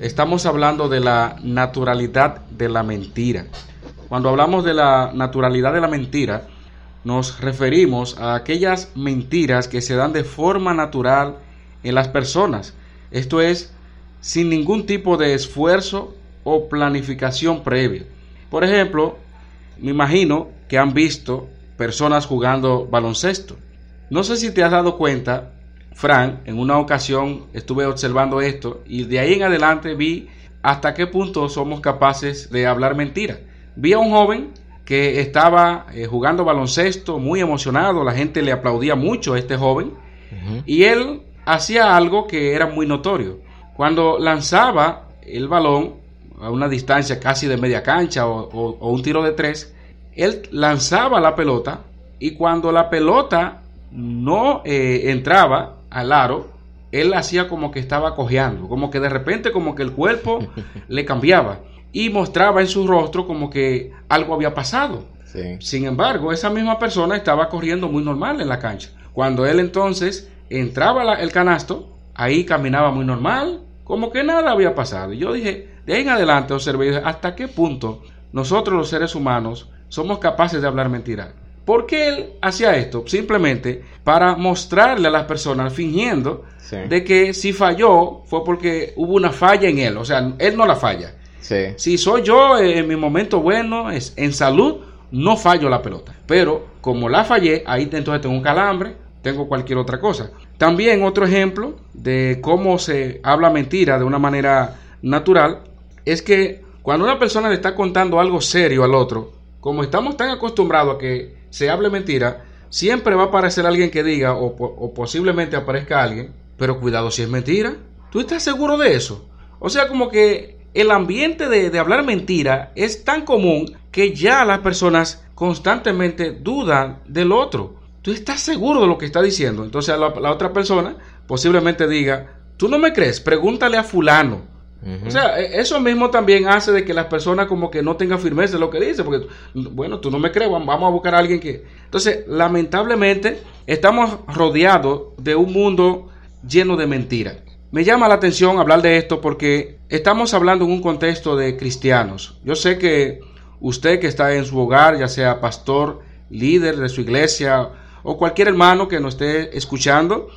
Estamos hablando de la naturalidad de la mentira. Cuando hablamos de la naturalidad de la mentira, nos referimos a aquellas mentiras que se dan de forma natural en las personas. Esto es, sin ningún tipo de esfuerzo o planificación previa. Por ejemplo, me imagino que han visto personas jugando baloncesto. No sé si te has dado cuenta Frank, en una ocasión estuve observando esto y de ahí en adelante vi hasta qué punto somos capaces de hablar mentira. Vi a un joven que estaba eh, jugando baloncesto muy emocionado, la gente le aplaudía mucho a este joven y él hacía algo que era muy notorio. Cuando lanzaba el balón a una distancia casi de media cancha o un tiro de tres, él lanzaba la pelota y cuando la pelota no eh, entraba al aro, él hacía como que estaba cojeando, como que de repente como que el cuerpo le cambiaba y mostraba en su rostro como que algo había pasado. Sin embargo, esa misma persona estaba corriendo muy normal en la cancha. Cuando él entonces entraba el canasto, ahí caminaba muy normal, como que nada había pasado. Y yo dije, de ahí en adelante observé hasta qué punto nosotros los seres humanos somos capaces de hablar mentiras. ¿Por qué él hacía esto? Simplemente para mostrarle a las personas, fingiendo, de que si falló fue porque hubo una falla en él. O sea, él no la falla. Si soy yo en mi momento bueno, es, en salud, no fallo la pelota. Pero como la fallé, ahí entonces tengo un calambre, tengo cualquier otra cosa. También otro ejemplo de cómo se habla mentira de una manera natural es que cuando una persona le está contando algo serio al otro, como estamos tan acostumbrados a que se hable mentira, siempre va a aparecer alguien que diga, o, posiblemente aparezca alguien, pero cuidado si es mentira. ¿Tú estás seguro de eso? O sea, como que el ambiente de, hablar mentira es tan común que ya las personas constantemente dudan del otro. ¿Tú estás seguro de lo que está diciendo? Entonces la, otra persona posiblemente diga, ¿tú no me crees? Pregúntale a fulano. O sea, e, eso mismo también hace de que las personas como que no tengan firmeza en lo que dice, porque, bueno, tú no me crees, vamos a buscar a alguien que... Entonces, lamentablemente, estamos rodeados de un mundo lleno de mentiras. Me llama la atención hablar de esto porque estamos hablando en un contexto de cristianos. Yo sé que usted que está en su hogar, ya sea pastor, líder de su iglesia o cualquier hermano que nos esté escuchando,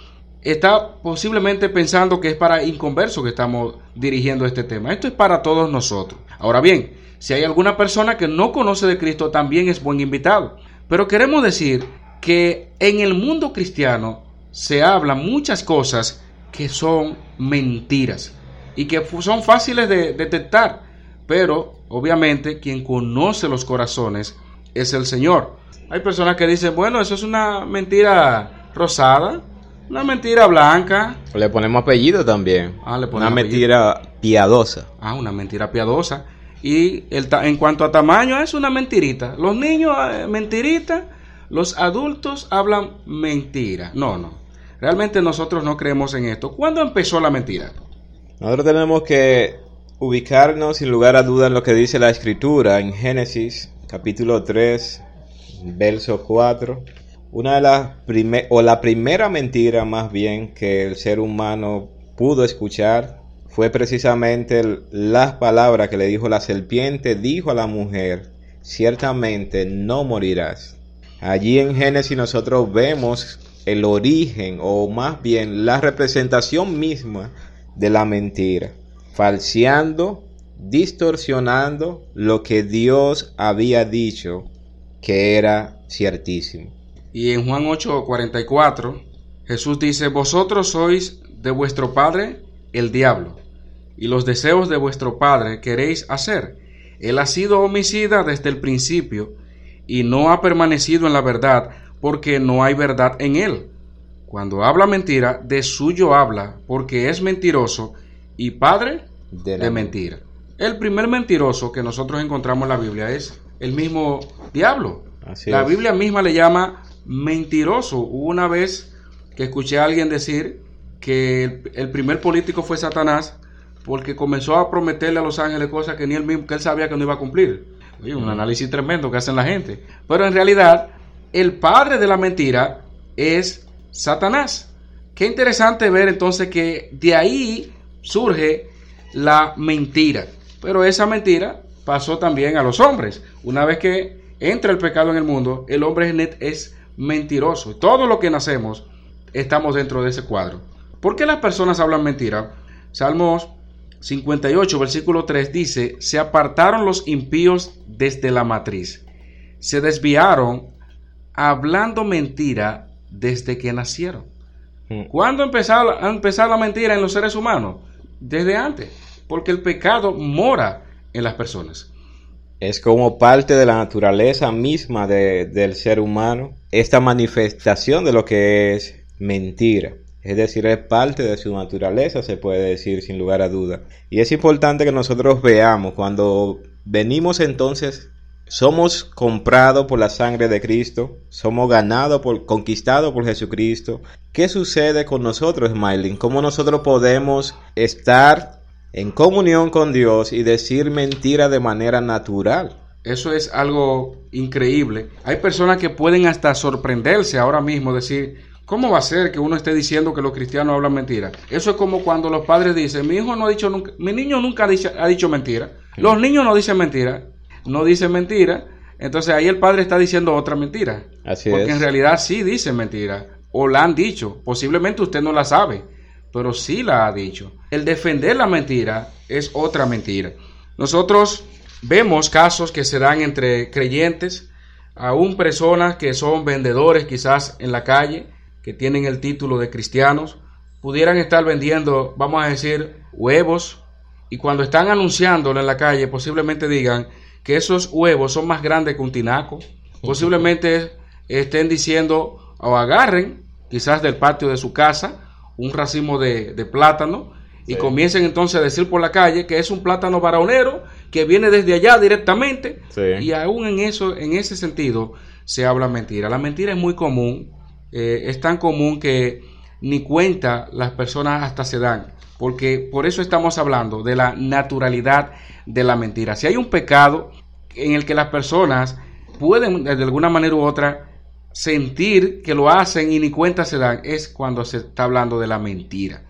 está posiblemente pensando que es para inconversos que estamos dirigiendo este tema. Esto es para todos nosotros. Ahora bien, si hay alguna persona que no conoce de Cristo, también es buen invitado. Pero queremos decir que en el mundo cristiano se habla muchas cosas que son mentiras y que son fáciles de detectar. Pero obviamente quien conoce los corazones es el Señor. Hay personas que dicen, bueno, eso es una mentira rosada, una mentira blanca. Le ponemos apellido también. Ah, le ponemos una mentira piadosa. Ah, una mentira piadosa. Y el en cuanto a tamaño, es una mentirita. Los niños, eh, mentirita. Los adultos hablan mentira. No, no. Realmente nosotros no creemos en esto. ¿Cuándo empezó la mentira? Nosotros tenemos que ubicarnos sin lugar a dudas en lo que dice la escritura en Génesis capítulo 3, verso 4 una de las primeras, o la primera mentira más bien que el ser humano pudo escuchar fue precisamente las palabras que le dijo la serpiente, dijo a la mujer, ciertamente no morirás. Allí en Génesis nosotros vemos el origen o más bien la representación misma de la mentira. falseando, distorsionando lo que Dios había dicho que era ciertísimo. Y en Juan 8:44, Jesús dice, vosotros sois de vuestro padre el diablo, y los deseos de vuestro padre queréis hacer. Él ha sido homicida desde el principio, y no ha permanecido en la verdad, porque no hay verdad en él. Cuando habla mentira, de suyo habla, porque es mentiroso y padre de, mentira. El primer mentiroso que nosotros encontramos en la Biblia es el mismo diablo. la Biblia misma le llama mentiroso. Hubo una vez que escuché a alguien decir que el, primer político fue Satanás porque comenzó a prometerle a los ángeles cosas que ni él mismo, él sabía que no iba a cumplir. un análisis tremendo que hacen la gente. Pero en realidad, el padre de la mentira es Satanás. Qué interesante ver entonces que de ahí surge la mentira. Pero esa mentira pasó también a los hombres. Una vez que entra el pecado en el mundo, el hombre es mentiroso. Todo lo que nacemos estamos dentro de ese cuadro. ¿Por qué las personas hablan mentira? Salmos 58, versículo 3 dice, se apartaron los impíos desde la matriz, se desviaron hablando mentira desde que nacieron. Hmm. ¿Cuándo empezó a empezar la mentira en los seres humanos? Desde antes, porque el pecado mora en las personas. Es como parte de la naturaleza misma del ser humano, esta manifestación de lo que es mentira. Es decir, es parte de su naturaleza, se puede decir sin lugar a duda. Y es importante que nosotros veamos cuando venimos entonces somos comprados por la sangre de Cristo, somos ganados por, conquistados por Jesucristo. ¿Qué sucede con nosotros, Smiling? ¿Cómo nosotros podemos estar en comunión con Dios y decir mentira de manera natural? Eso es algo increíble. Hay personas que pueden hasta sorprenderse ahora mismo, decir, ¿cómo va a ser que uno esté diciendo que los cristianos hablan mentira? Eso es como cuando los padres dicen, mi hijo no ha dicho nunca, mi niño nunca ha dicho, ha dicho mentira. Los niños no dicen mentira no dice mentira, entonces ahí el padre está diciendo otra mentira. Así porque en realidad sí dice mentira, o la han dicho. Posiblemente usted no la sabe, pero sí la ha dicho. El defender la mentira es otra mentira. Nosotros vemos casos que se dan entre creyentes, aún personas que son vendedores quizás en la calle, que tienen el título de cristianos, pudieran estar vendiendo, vamos a decir, huevos, y cuando están anunciándolo en la calle, posiblemente digan, que esos huevos son más grandes que un tinaco. Posiblemente estén diciendo o agarren quizás del patio de su casa un racimo de, plátano y comiencen entonces a decir por la calle que es un plátano varonero que viene desde allá directamente y aún en eso en ese sentido se habla mentira. La mentira es muy común eh, es tan común que ni cuenta las personas hasta se dan porque por eso estamos hablando de la naturalidad de la mentira. Si hay un pecado en el que las personas pueden de alguna manera u otra sentir que lo hacen y ni cuenta se dan, es cuando se está hablando de la mentira.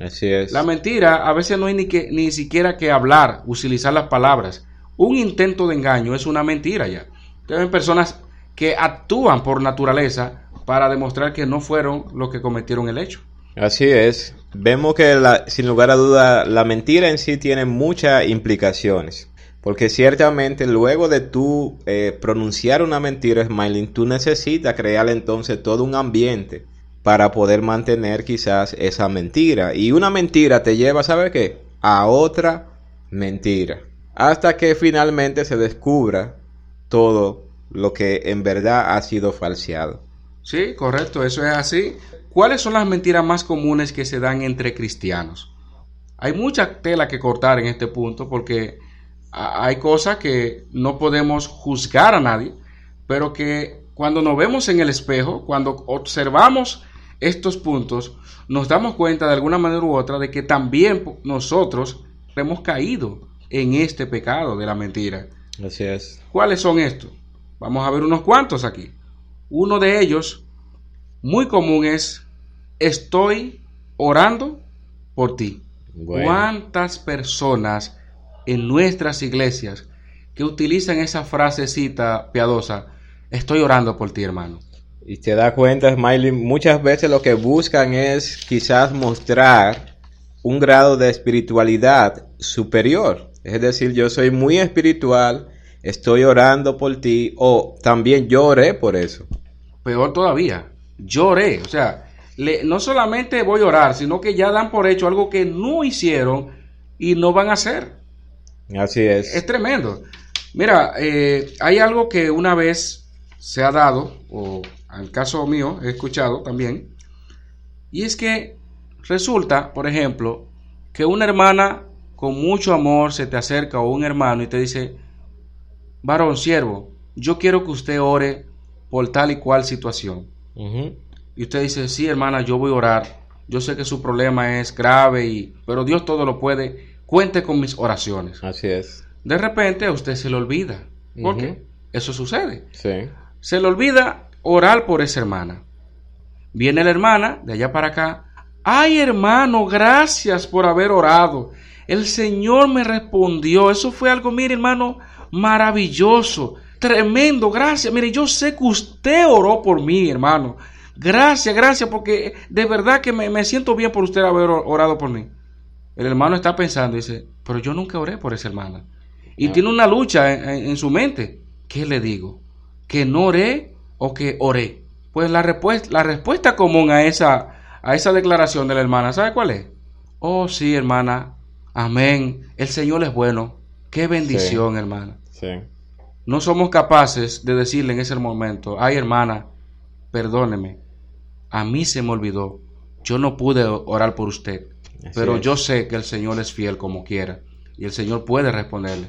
Así es. La mentira a veces no hay ni, que, ni siquiera que hablar, utilizar las palabras. Un intento de engaño es una mentira ya. Hay personas que actúan por naturaleza para demostrar que no fueron los que cometieron el hecho. Así es. Vemos que sin lugar a duda la mentira en sí tiene muchas implicaciones. Porque ciertamente luego de tú eh, pronunciar una mentira, Smiling, tú necesitas crear entonces todo un ambiente para poder mantener quizás esa mentira. Y una mentira te lleva, ¿sabe qué? A otra mentira. Hasta que finalmente se descubra todo lo que en verdad ha sido falseado. Sí, correcto, eso es así. ¿Cuáles son las mentiras más comunes que se dan entre cristianos? Hay mucha tela que cortar en este punto porque hay cosas que no podemos juzgar a nadie, pero que cuando nos vemos en el espejo, cuando observamos estos puntos, nos damos cuenta de alguna manera u otra de que también nosotros hemos caído en este pecado de la mentira. Así es. ¿Cuáles son estos? Vamos a ver unos cuantos aquí. Uno de ellos, muy común, es estoy orando por ti. ¿Cuántas personas en nuestras iglesias que utilizan esa frasecita piadosa? Estoy orando por ti, hermano. Y te das cuenta, Smiley, muchas veces lo que buscan es quizás mostrar un grado de espiritualidad superior. Es decir, yo soy muy espiritual, estoy orando por ti o también lloré por eso. Peor todavía, lloré. O sea, no solamente voy a orar, sino que ya dan por hecho algo que no hicieron y no van a hacer. Así es. Es tremendo. Mira, eh, hay algo que una vez se ha dado, o al caso mío he escuchado también, y es que resulta, por ejemplo, que una hermana con mucho amor se te acerca o un hermano y te dice, varón, siervo, yo quiero que usted ore por tal y cual situación. Y usted dice, sí, hermana, yo voy a orar. Yo sé que su problema es grave, y, pero Dios todo lo puede. Cuente con mis oraciones. Así es. De repente a usted se le olvida. ¿Por qué? Eso sucede. Sí. Se le olvida orar por esa hermana. Viene la hermana de allá para acá. Ay, hermano, gracias por haber orado. El Señor me respondió. Eso fue algo, mire, hermano, maravilloso. Tremendo, gracias. Mire, yo sé que usted oró por mí, hermano. Gracias, gracias, porque de verdad que me, siento bien por usted haber orado por mí. El hermano está pensando, dice, pero yo nunca oré por esa hermana. Y tiene una lucha en, su mente. ¿Qué le digo? ¿Que no oré o que oré? Pues la, respuesta, la respuesta común a esa, a esa declaración de la hermana, ¿sabe cuál es? Oh, sí, hermana. Amén. El Señor es bueno. Qué bendición, hermana. Sí. No somos capaces de decirle en ese momento, ay, hermana, perdóneme a mí se me olvidó, yo no pude orar por usted, pero yo sé que el Señor es fiel como quiera y el Señor puede responderle.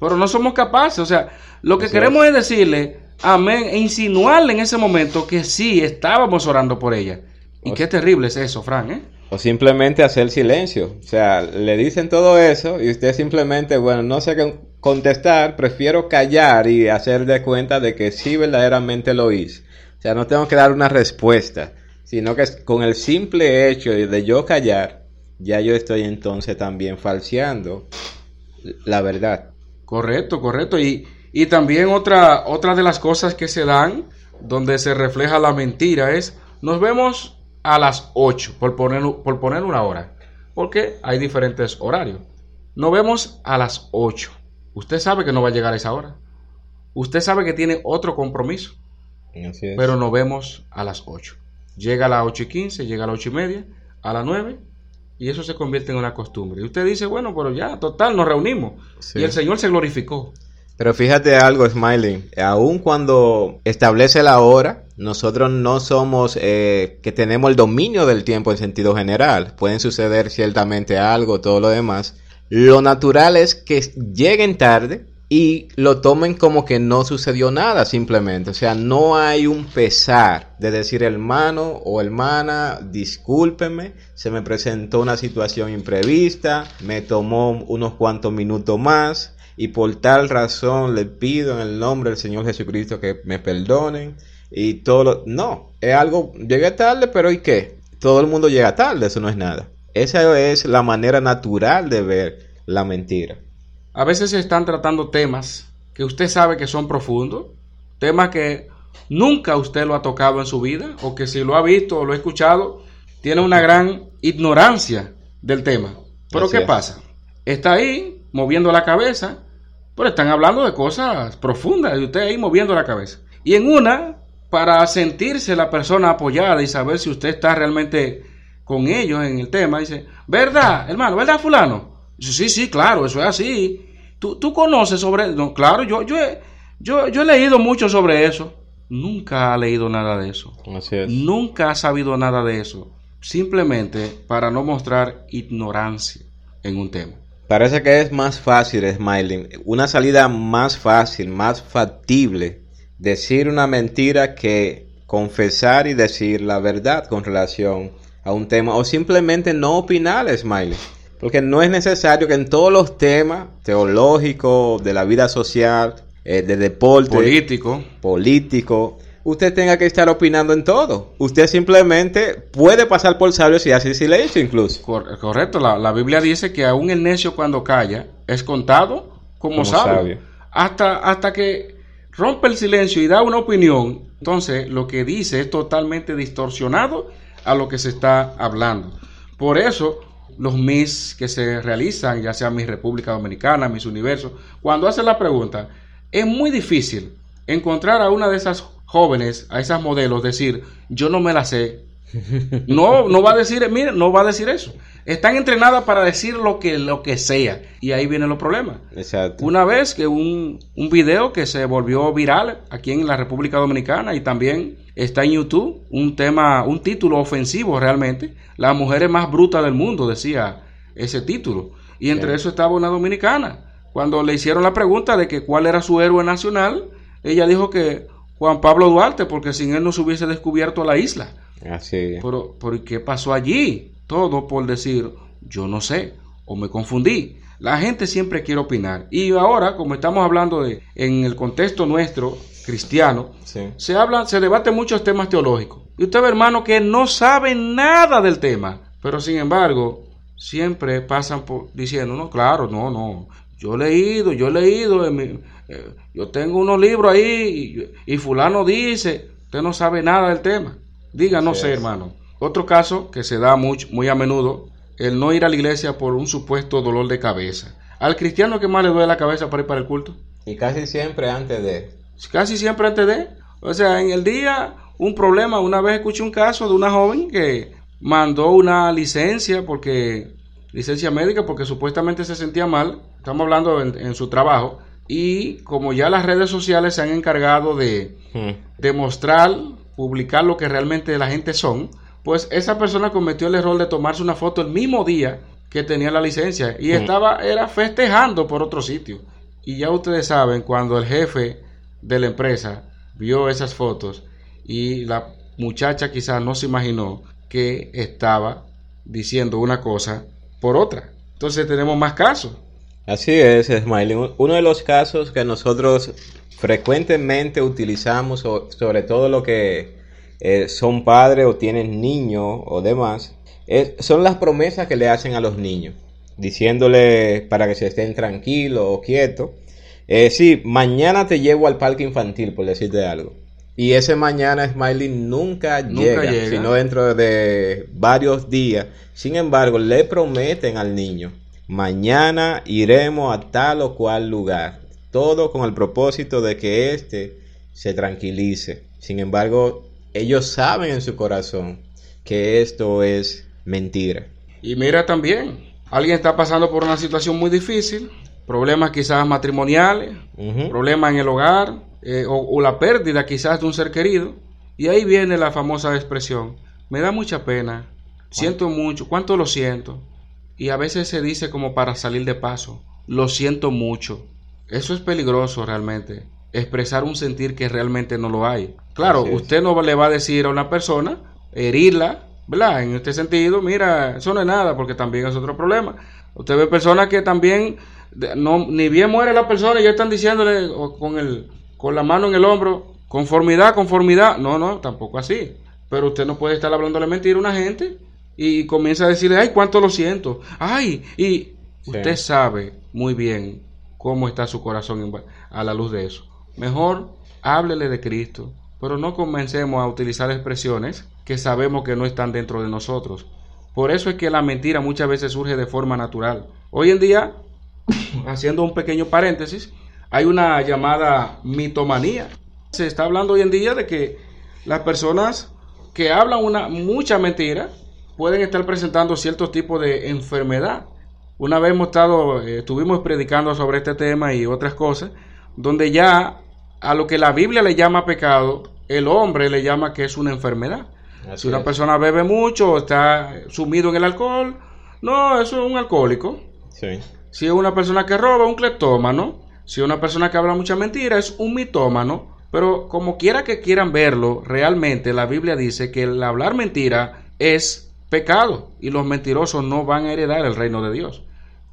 Pero no somos capaces, o sea, lo que queremos es. decirle, amén, e insinuarle en ese momento que sí, estábamos orando por ella. Y qué terrible es eso, Fran, ¿eh? O simplemente hacer silencio. O sea, le dicen todo eso y usted simplemente, bueno, no sé qué contestar, prefiero callar y hacer de cuenta de que sí verdaderamente lo hice. O sea, no tengo que dar una respuesta, sino que con el simple hecho de yo callar, ya yo estoy entonces también falseando la verdad. Correcto, correcto. Y, y también otra, otra de las cosas que se dan, donde se refleja la mentira, es, nos vemos a las 8, por poner, por poner una hora, porque hay diferentes horarios. Nos vemos a las 8. Usted sabe que no va a llegar a esa hora. Usted sabe que tiene otro compromiso. Pero nos vemos a las 8. Llega a las 8 y 15, llega a las 8 y media, a las 9, y eso se convierte en una costumbre. Y usted dice, bueno, pero ya, total, nos reunimos. Y el Señor se glorificó. Pero fíjate algo, Smiley, aun cuando establece la hora, nosotros no somos eh, que tenemos el dominio del tiempo en sentido general. Pueden suceder ciertamente algo, todo lo demás. Lo natural es que lleguen tarde, y lo tomen como que no sucedió nada simplemente. O sea, no hay un pesar de decir hermano o hermana, discúlpeme, se me presentó una situación imprevista, me tomó unos cuantos minutos más y por tal razón le pido en el nombre del Señor Jesucristo que me perdonen y todo lo... No, es algo, llegué tarde, pero ¿y qué? Todo el mundo llega tarde, eso no es nada. Esa es la manera natural de ver la mentira. A veces se están tratando temas que usted sabe que son profundos, temas que nunca usted lo ha tocado en su vida, o que si lo ha visto o lo ha escuchado, tiene una gran ignorancia del tema. Pero ¿qué pasa? Está ahí moviendo la cabeza, pero están hablando de cosas profundas y usted ahí moviendo la cabeza. Y en una, para sentirse la persona apoyada y saber si usted está realmente con ellos en el tema, dice, ¿verdad, hermano? ¿Verdad, fulano? Dice, sí, sí, claro, eso es así. ¿Tú, conoces sobre no, Claro, yo, yo, he, yo, yo he leído mucho sobre eso. Nunca ha leído nada de eso. Nunca ha sabido nada de eso. Simplemente para no mostrar ignorancia en un tema. Parece que es más fácil, Smiling, una salida más fácil, más factible, decir una mentira que confesar y decir la verdad con relación a un tema o simplemente no opinar, Smiley. Porque no es necesario que en todos los temas teológicos, de la vida social, eh, de deporte, político, político, usted tenga que estar opinando en todo. Usted simplemente puede pasar por sabio si hace silencio incluso. correcto, la, Biblia dice que aún el necio cuando calla es contado como, sabio. Hasta, hasta que rompe el silencio y da una opinión, entonces lo que dice es totalmente distorsionado a lo que se está hablando. Por eso los Miss que se realizan, ya sea Miss República Dominicana, Miss Universo, cuando hacen la pregunta, es muy difícil encontrar a una de esas jóvenes, a esas modelos, decir, yo no me la sé. No, no va a decir, mire, no va a decir eso. Están entrenadas para decir lo que, lo que sea. Y ahí vienen los problemas. Exacto. Una vez que un, un video que se volvió viral aquí en la República Dominicana y también está en YouTube, un tema, un título ofensivo realmente. Las mujeres más brutas del mundo, decía ese título. Y entre eso estaba una dominicana. Cuando le hicieron la pregunta de que cuál era su héroe nacional, ella dijo que Juan Pablo Duarte, porque sin él no se hubiese descubierto la isla. Así. Pero, pero ¿qué pasó allí? Todo por decir, yo no sé, o me confundí. La gente siempre quiere opinar. Y ahora, como estamos hablando de, en el contexto nuestro, cristiano, Sí. se habla, se debate muchos temas teológicos. Y usted ve, hermano, que no sabe nada del tema. Pero sin embargo, siempre pasan por diciendo, no, claro, no, no. Yo he leído, yo he leído, en mi- eh, yo tengo unos libros ahí y, y fulano dice, usted no sabe nada del tema. Diga, no Así sé, es. hermano. Otro caso que se da mucho, muy a menudo, el no ir a la iglesia por un supuesto dolor de cabeza. Al cristiano que más le duele la cabeza para ir para el culto. Y casi siempre antes de. Casi siempre antes de. O sea, en el día, un problema. Una vez escuché un caso de una joven que mandó una licencia porque licencia médica porque supuestamente se sentía mal. Estamos hablando en, en su trabajo. Y como ya las redes sociales se han encargado de Hmm. demostrar, publicar lo que realmente la gente son, pues esa persona cometió el error de tomarse una foto el mismo día que tenía la licencia y estaba era festejando por otro sitio. Y ya ustedes saben cuando el jefe de la empresa vio esas fotos y la muchacha quizás no se imaginó que estaba diciendo una cosa por otra. Entonces tenemos más casos. Así es, Smiley. Un- Uno de los casos que nosotros frecuentemente utilizamos, sobre todo lo que eh, son padres o tienen niños o demás, es- son las promesas que le hacen a los niños, diciéndole para que se estén tranquilos o quietos. Eh, sí, mañana te llevo al parque infantil, por decirte algo. Y ese mañana Smiley nunca, Nunca llega, llega. sino dentro de varios días. Sin embargo, le prometen al niño, mañana iremos a tal o cual lugar. Todo con el propósito de que éste se tranquilice. Sin embargo, ellos saben en su corazón que esto es mentira. Y mira también, alguien está pasando por una situación muy difícil, problemas quizás matrimoniales, Ujú. problemas en el hogar eh, o, o la pérdida quizás de un ser querido. Y ahí viene la famosa expresión, me da mucha pena, siento mucho, ¿cuánto lo siento? Y a veces se dice como para salir de paso, lo siento mucho. Eso es peligroso realmente, expresar un sentir que realmente no lo hay. Claro, Así es. usted no le va a decir a una persona, herirla, ¿verdad? En este sentido, mira, eso no es nada, porque también es otro problema. Usted ve personas que también, no, ni bien muere la persona y ya están diciéndole con, el, con la mano en el hombro, conformidad, conformidad. No, no, tampoco así. Pero usted no puede estar hablándole mentira a una gente y comienza a decirle, ay, cuánto lo siento. Ay, y usted sabe muy bien cómo está su corazón a la luz de eso. Mejor háblele de Cristo, pero no comencemos a utilizar expresiones que sabemos que no están dentro de nosotros. Por eso es que la mentira muchas veces surge de forma natural. Hoy en día, haciendo un pequeño paréntesis, hay una llamada mitomanía. Se está hablando hoy en día de que las personas que hablan una mucha mentira pueden estar presentando ciertos tipos de enfermedad. Una vez hemos estado, eh, estuvimos predicando sobre este tema y otras cosas, donde ya a lo que la Biblia le llama pecado, el hombre le llama que es una enfermedad. Así si una es. persona bebe mucho o está sumido en el alcohol, no, eso es un alcohólico. Sí. Si es una persona que roba, un cleptómano. Si es una persona que habla mucha mentira, es un mitómano. Pero como quiera que quieran verlo, realmente la Biblia dice que el hablar mentira es pecado y los mentirosos no van a heredar el reino de Dios.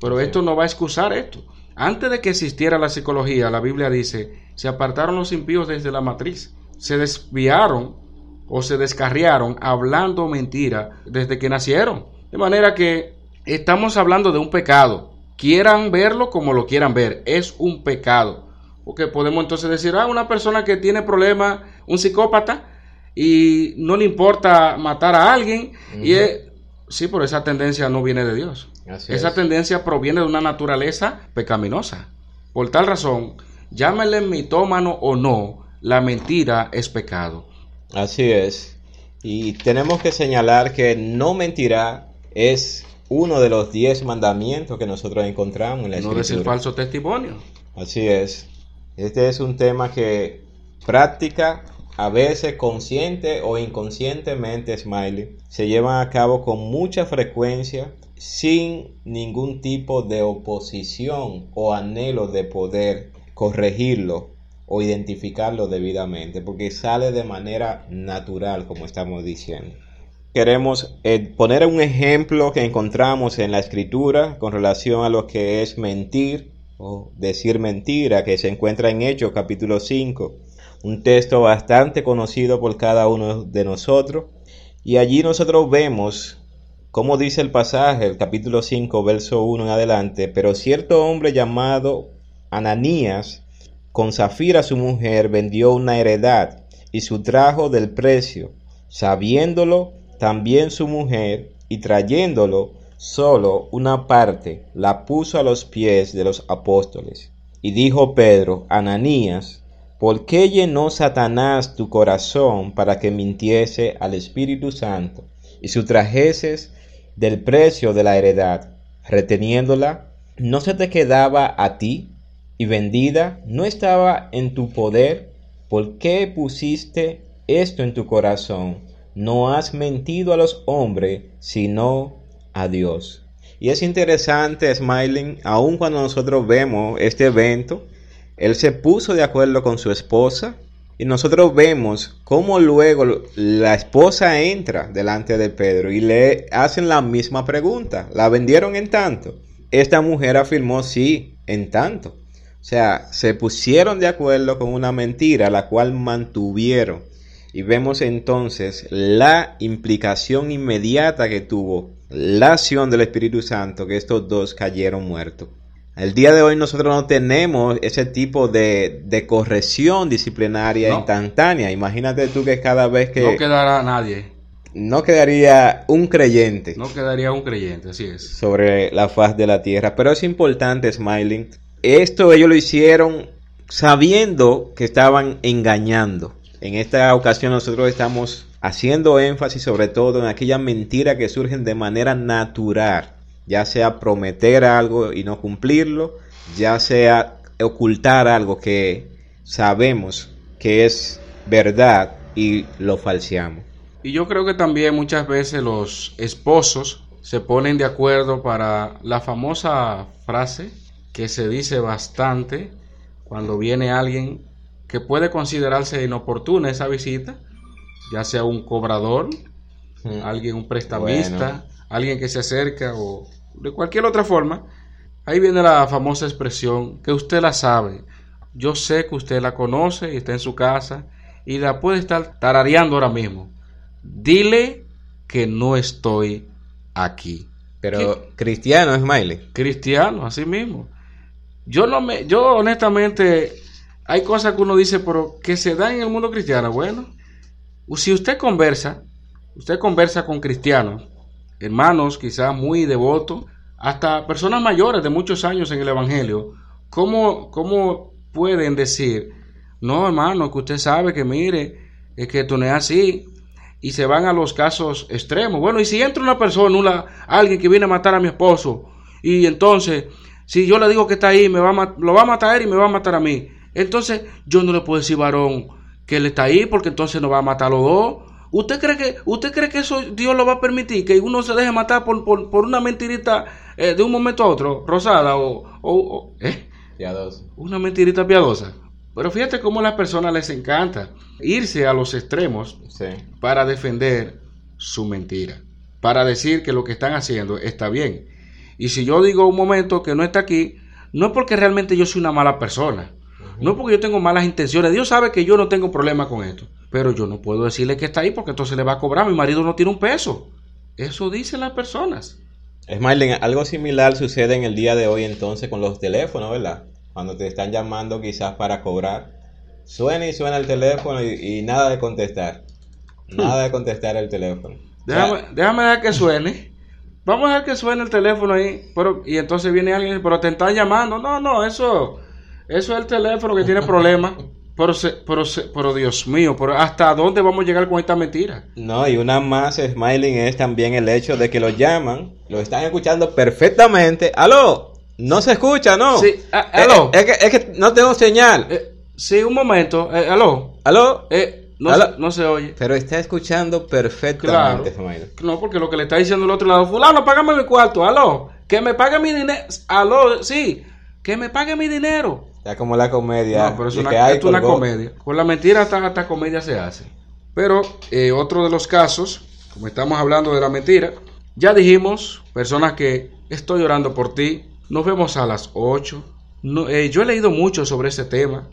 Pero esto no va a excusar esto. Antes de que existiera la psicología, la Biblia dice, se apartaron los impíos desde la matriz, se desviaron o se descarriaron hablando mentira desde que nacieron. De manera que estamos hablando de un pecado. Quieran verlo como lo quieran ver, es un pecado. Porque podemos entonces decir, ah, una persona que tiene problemas, un psicópata, y no le importa matar a alguien, y es- Sí, pero esa tendencia no viene de Dios. Así esa es. tendencia proviene de una naturaleza pecaminosa. Por tal razón, llámele mitómano o no, la mentira es pecado. Así es. Y tenemos que señalar que no mentirá es uno de los diez mandamientos que nosotros encontramos en la No decir escritura. falso testimonio. Así es. Este es un tema que práctica, a veces consciente o inconscientemente, Smiley, se llevan a cabo con mucha frecuencia sin ningún tipo de oposición o anhelo de poder corregirlo o identificarlo debidamente, porque sale de manera natural, como estamos diciendo. Queremos eh, poner un ejemplo que encontramos en la escritura con relación a lo que es mentir o decir mentira, que se encuentra en Hechos capítulo 5, un texto bastante conocido por cada uno de nosotros. Y allí nosotros vemos, como dice el pasaje, el capítulo 5, verso 1 en adelante, pero cierto hombre llamado Ananías, con Zafira su mujer, vendió una heredad y sustrajo del precio, sabiéndolo también su mujer, y trayéndolo solo una parte, la puso a los pies de los apóstoles. Y dijo Pedro, Ananías, ¿por qué llenó Satanás tu corazón para que mintiese al Espíritu Santo y sustrajeses del precio de la heredad, reteniéndola? ¿No se te quedaba a ti y vendida? ¿No estaba en tu poder? ¿Por qué pusiste esto en tu corazón? No has mentido a los hombres, sino a Dios. Y es interesante, Smiling, aun cuando nosotros vemos este evento, él se puso de acuerdo con su esposa y nosotros vemos cómo luego la esposa entra delante de Pedro y le hacen la misma pregunta. ¿La vendieron en tanto? Esta mujer afirmó sí, en tanto. O sea, se pusieron de acuerdo con una mentira, la cual mantuvieron. Y vemos entonces la implicación inmediata que tuvo la acción del Espíritu Santo, que estos dos cayeron muertos. El día de hoy nosotros no tenemos ese tipo de, de corrección disciplinaria No. instantánea. Imagínate tú que cada vez que No quedará nadie. no quedaría un creyente No quedaría un creyente, así es. sobre la faz de la tierra. Pero es importante, Smiling. Esto ellos lo hicieron sabiendo que estaban engañando. En esta ocasión nosotros estamos haciendo énfasis sobre todo en aquellas mentiras que surgen de manera natural, ya sea prometer algo y no cumplirlo, ya sea ocultar algo que sabemos que es verdad y lo falseamos. Y yo creo que también muchas veces los esposos se ponen de acuerdo para la famosa frase que se dice bastante cuando viene alguien que puede considerarse inoportuna esa visita, ya sea un cobrador, alguien, un prestamista, Bueno. alguien que se acerca o de cualquier otra forma. Ahí viene la famosa expresión que usted la sabe. Yo sé que usted la conoce y está en su casa y la puede estar tarareando ahora mismo. Dile que no estoy aquí. Pero cristiano, Smiley. Cristiano, así mismo. Yo no me, yo honestamente, hay cosas que uno dice, pero que se dan en el mundo cristiano. Bueno, si usted conversa, usted conversa con cristianos, hermanos quizás muy devotos, hasta personas mayores de muchos años en el Evangelio, ¿cómo, cómo pueden decir, no hermano, que usted sabe que mire, es que esto no es así? Y se van a los casos extremos. Bueno, y si entra una persona, una, alguien que viene a matar a mi esposo, y entonces, si yo le digo que está ahí, me va a lo va a matar y me va a matar a mí. Entonces, yo no le puedo decir, varón, que él está ahí, porque entonces nos va a matar a los dos. ¿Usted cree que, usted cree que eso Dios lo va a permitir? Que uno se deje matar por, por, por una mentirita eh, de un momento a otro, rosada o, o- o- ¿eh? una mentirita piadosa. Pero fíjate cómo a las personas les encanta irse a los extremos Sí. para defender su mentira, para decir que lo que están haciendo está bien. Y si yo digo un momento que no está aquí, no es porque realmente yo soy una mala persona, no es porque yo tengo malas intenciones. Dios sabe que yo no tengo problema con esto, pero yo no puedo decirle que está ahí porque entonces le va a cobrar. Mi marido no tiene un peso. Eso dicen las personas. Smiley, algo similar sucede en el día de hoy entonces con los teléfonos, ¿verdad? Cuando te están llamando quizás para cobrar, suena y suena el teléfono y, y nada de contestar. Nada de contestar el teléfono. Déjame, déjame dejar que suene vamos a dejar que suene el teléfono ahí. Pero, y entonces viene alguien, pero te están llamando. No, no, eso, eso es el teléfono que tiene problemas. Pero, se- pero, se- pero Dios mío, pero ¿hasta dónde vamos a llegar con esta mentira? No, y una más, Smiling, es también el hecho de que lo llaman, lo están escuchando perfectamente. ¡Aló! No se escucha, ¿no? Sí, a- Eh, aló. eh, Es, que, es que no tengo señal. Eh, sí, un momento. Eh, aló. ¿Aló? Eh, no, Aló. Se, no se oye. Pero está escuchando perfectamente, Smiling. No, porque lo que le está diciendo el otro lado, fulano, págame mi cuarto, aló, que me pague mi dinero, aló, sí, que me pague mi dinero. Ya como la comedia. No, pero es una, que, ay, esto es una comedia. Con la mentira hasta, hasta comedia se hace. Pero eh, otro de los casos, como estamos hablando de la mentira, ya dijimos, personas que estoy orando por ti, nos vemos a las 8. No, eh, yo he leído mucho sobre ese tema.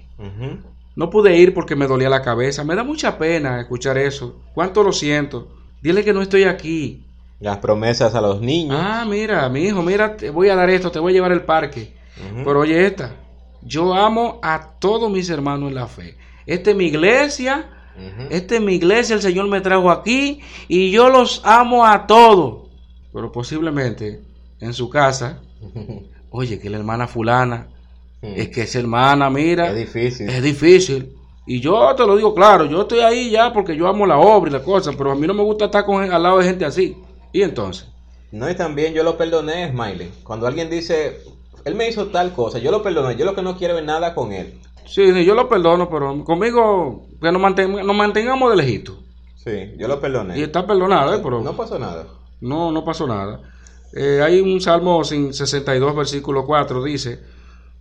No pude ir porque me dolía la cabeza. Me da mucha pena escuchar eso. ¿Cuánto lo siento? Dile que no estoy aquí. Las promesas a los niños. Ah, mira, mi hijo, mira, te voy a dar esto, te voy a llevar al parque. Pero oye esta, yo amo a todos mis hermanos en la fe. Esta es mi iglesia, Ujú. esta es mi iglesia, el Señor me trajo aquí y yo los amo a todos. Pero posiblemente en su casa, oye, que la hermana fulana, es que esa hermana, mira, Es difícil. es difícil. Y yo te lo digo claro, yo estoy ahí ya porque yo amo la obra y la cosa, pero a mí no me gusta estar con, al lado de gente así. Y entonces, No, y también yo lo perdoné, Smiley. Cuando alguien dice, él me hizo tal cosa, yo lo perdoné. Yo lo que no quiero es nada con él. sí, sí, yo lo perdono, pero conmigo que nos, manten- nos mantengamos de lejito. Sí, yo lo perdoné. Y está perdonado, ¿eh? pero No pasó nada. no, no pasó nada. Eh, hay un Salmo sin- 62, versículo 4, dice,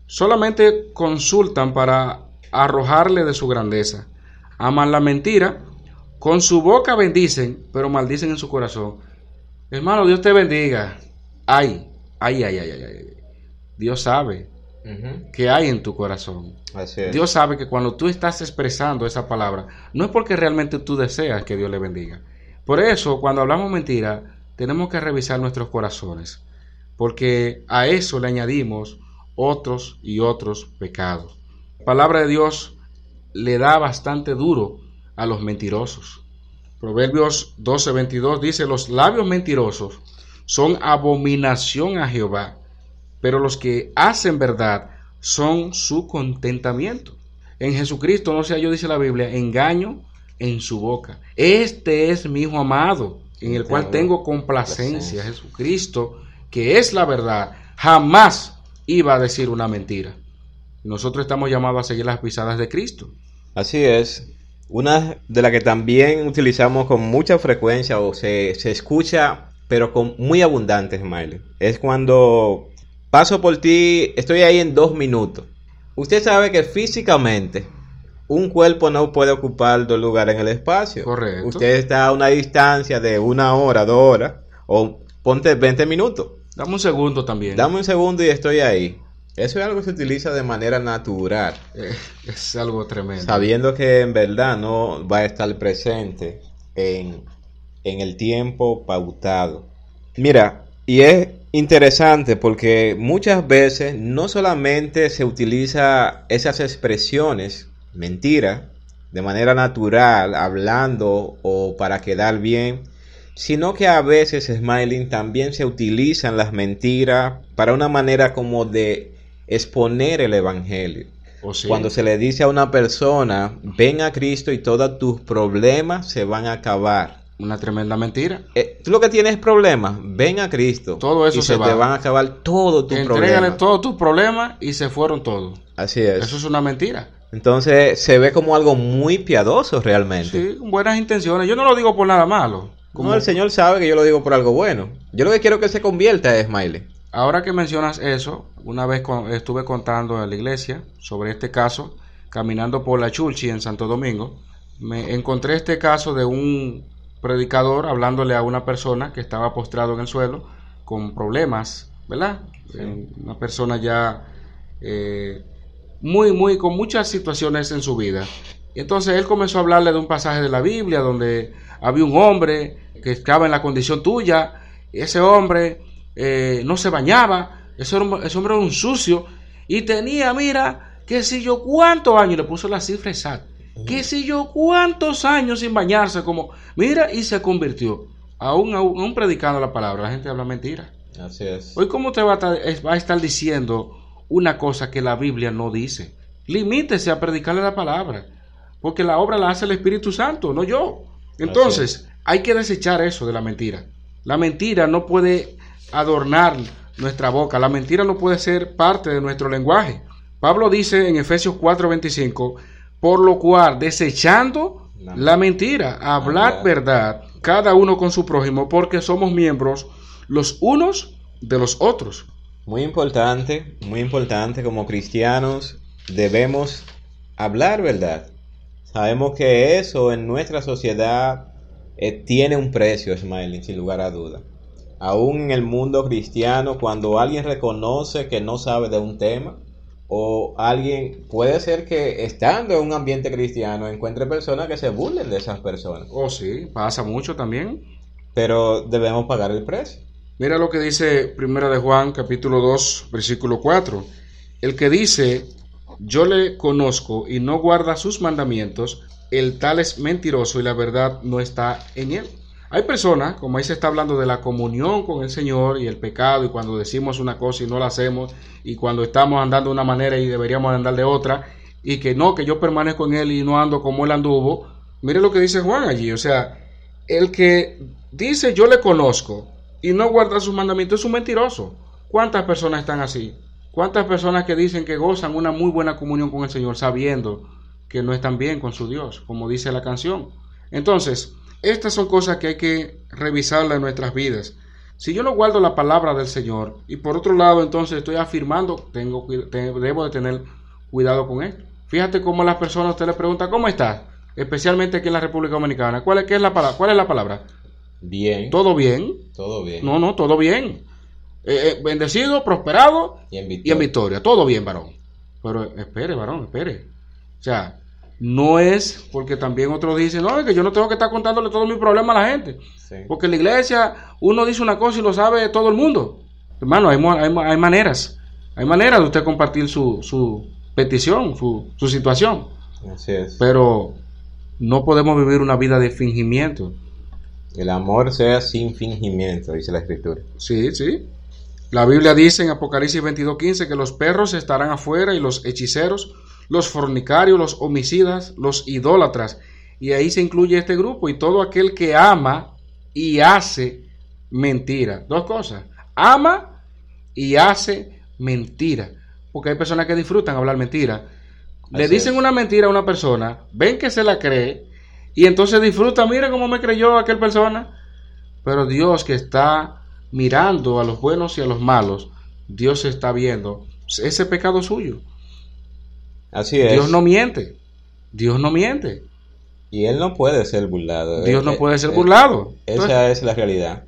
solamente consultan para arrojarle de su grandeza. Aman la mentira, con su boca bendicen, pero maldicen en su corazón. Hermano, Dios te bendiga. Ay, ay, ay, ay, ay, ay. Dios sabe Ujú. que hay en tu corazón. Así es. Dios sabe que cuando tú estás expresando esa palabra, no es porque realmente tú deseas que Dios le bendiga. Por eso, cuando hablamos mentira, tenemos que revisar nuestros corazones, porque a eso le añadimos otros y otros pecados. La palabra de Dios le da bastante duro a los mentirosos. Proverbios 12:22 dice, los labios mentirosos son abominación a Jehová, pero los que hacen verdad son su contentamiento. En Jesucristo no se halló, dice la Biblia, engaño en su boca. Este es mi Hijo amado, en el cual tengo complacencia. Jesucristo, que es la verdad, jamás iba a decir una mentira. Nosotros estamos llamados a seguir las pisadas de Cristo. Así es. Una de las que también utilizamos con mucha frecuencia o se, se escucha, pero con muy abundante, Smiley, es cuando paso por ti, estoy ahí en dos minutos. Usted sabe que físicamente un cuerpo no puede ocupar dos lugares en el espacio. Correcto. Usted está a una distancia de una hora, dos horas, o ponte 20 minutos. Dame un segundo también. Dame un segundo y estoy ahí. Eso es algo que se utiliza de manera natural. Eh, es algo tremendo. Sabiendo que en verdad no va a estar presente en, en el tiempo pautado. Mira, y es interesante porque muchas veces no solamente se utiliza esas expresiones, mentira, de manera natural, hablando o para quedar bien, sino que a veces, Smiling, también se utilizan las mentiras para una manera como de exponer el Evangelio. ¿O sí? Cuando se le dice a una persona, ven a Cristo y todos tus problemas se van a acabar. Una tremenda mentira. Eh, tú lo que tienes es problemas, ven a Cristo. Todo eso y se se, va. te van a acabar todos tus Entrégale problemas. todos tus problemas y se fueron todos. Así es. Eso es una mentira. Entonces se ve como algo muy piadoso realmente. Sí, con buenas intenciones. Yo no lo digo por nada malo. Como Como el Señor sabe que yo lo digo por algo bueno. Yo lo que quiero que se convierta es Smiley. Ahora que mencionas eso, una vez con- estuve contando en la iglesia sobre este caso, caminando por la Chulchi en Santo Domingo, me encontré este caso de un predicador hablándole a una persona que estaba postrado en el suelo con problemas, ¿verdad? Eh, Una persona ya eh, muy, muy, con muchas situaciones en su vida. Y entonces él comenzó a hablarle de un pasaje de la Biblia donde había un hombre que estaba en la condición tuya, y ese hombre eh, no se bañaba, ese hombre, ese hombre era un sucio y tenía, mira, qué sé yo cuántos años, le puso la cifra exacta, qué sé yo cuántos años sin bañarse, como, mira, y se convirtió. Aún, aún, predicando la palabra, la gente habla mentira. Así es. Hoy, ¿cómo te va a, estar diciendo una cosa que la Biblia no dice? Limítese a predicarle la palabra, porque la obra la hace el Espíritu Santo, no yo. Entonces, hay que desechar eso de la mentira. La mentira no puede adornar nuestra boca, la mentira no puede ser parte de nuestro lenguaje. Pablo dice en Efesios 4:25, por lo cual, desechando la, mentira, hablar verdad, cada uno con su prójimo, porque somos miembros los unos de los otros. Muy importante, muy importante, como cristianos debemos hablar verdad. Sabemos que eso en nuestra sociedad eh, tiene un precio, Smiley, sin lugar a duda. Aún en el mundo cristiano, cuando alguien reconoce que no sabe de un tema, o alguien puede ser que estando en un ambiente cristiano encuentre personas que se burlen de esas personas. Oh, sí, pasa mucho también. Pero debemos pagar el precio. Mira lo que dice Primera de Juan, capítulo 2, versículo 4. El que dice, yo le conozco y no guarda sus mandamientos, el tal es mentiroso y la verdad no está en él. Hay personas, como ahí se está hablando de la comunión con el Señor y el pecado, y cuando decimos una cosa y no la hacemos, y cuando estamos andando de una manera y deberíamos andar de otra, y que no, que yo permanezco en Él y no ando como Él anduvo. Mire lo que dice Juan allí, o sea, el que dice yo le conozco y no guarda sus mandamientos es un mentiroso. ¿Cuántas personas están así? ¿Cuántas personas que dicen que gozan una muy buena comunión con el Señor sabiendo que no están bien con su Dios, como dice la canción? Entonces, estas son cosas que hay que revisarlas en nuestras vidas. Si yo no guardo la palabra del Señor y por otro lado entonces estoy afirmando, tengo, debo de tener cuidado con esto. Fíjate cómo las personas usted le pregunta, ¿cómo estás? Especialmente aquí en la República Dominicana. ¿Cuál es, es la palabra? ¿Cuál es la palabra? Bien. ¿Todo bien? Todo bien. No, no, todo bien. Eh, eh, bendecido, prosperado y en, y en victoria. Todo bien, varón. Pero espere, varón, espere. O sea, no es porque también otros dicen, no, es que yo no tengo que estar contándole todo mi problema a la gente. Porque en la iglesia uno dice una cosa y lo sabe todo el mundo. Hermano, hay, hay, maneras. Hay maneras de usted compartir su, su petición, su, su situación. Así es. Pero no podemos vivir una vida de fingimiento. El amor sea sin fingimiento, dice la escritura. Sí, sí. La Biblia dice en Apocalipsis 22:15 que los perros estarán afuera y los hechiceros los fornicarios, los homicidas, los idólatras. Y ahí se incluye este grupo y todo aquel que ama y hace mentira. Dos cosas. Ama y hace mentira. Porque hay personas que disfrutan hablar mentira. Le dicen una mentira a una persona, ven que se la cree y entonces disfruta, mira cómo me creyó aquel persona. Pero Dios que está mirando a los buenos y a los malos, Dios está viendo ese pecado suyo. Así es. Dios no miente. Dios no miente. Y Él no puede ser burlado. Dios no eh, puede ser eh, burlado. esa es la realidad.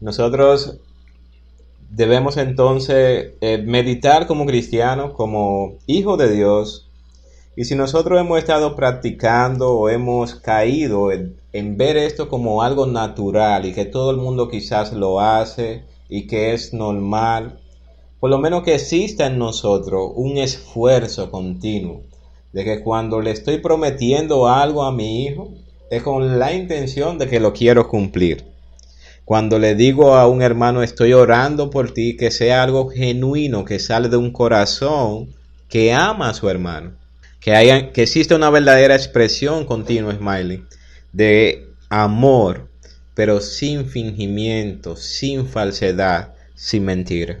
Nosotros debemos entonces eh, meditar como cristianos, como hijos de Dios. Y si nosotros hemos estado practicando o hemos caído en, en ver esto como algo natural y que todo el mundo quizás lo hace y que es normal, por lo menos que exista en nosotros un esfuerzo continuo de que cuando le estoy prometiendo algo a mi hijo, es con la intención de que lo quiero cumplir. Cuando le digo a un hermano estoy orando por ti, que sea algo genuino, que sale de un corazón que ama a su hermano. Que, haya, que exista una verdadera expresión continua, Smiley, de amor, pero sin fingimiento, sin falsedad, sin mentira.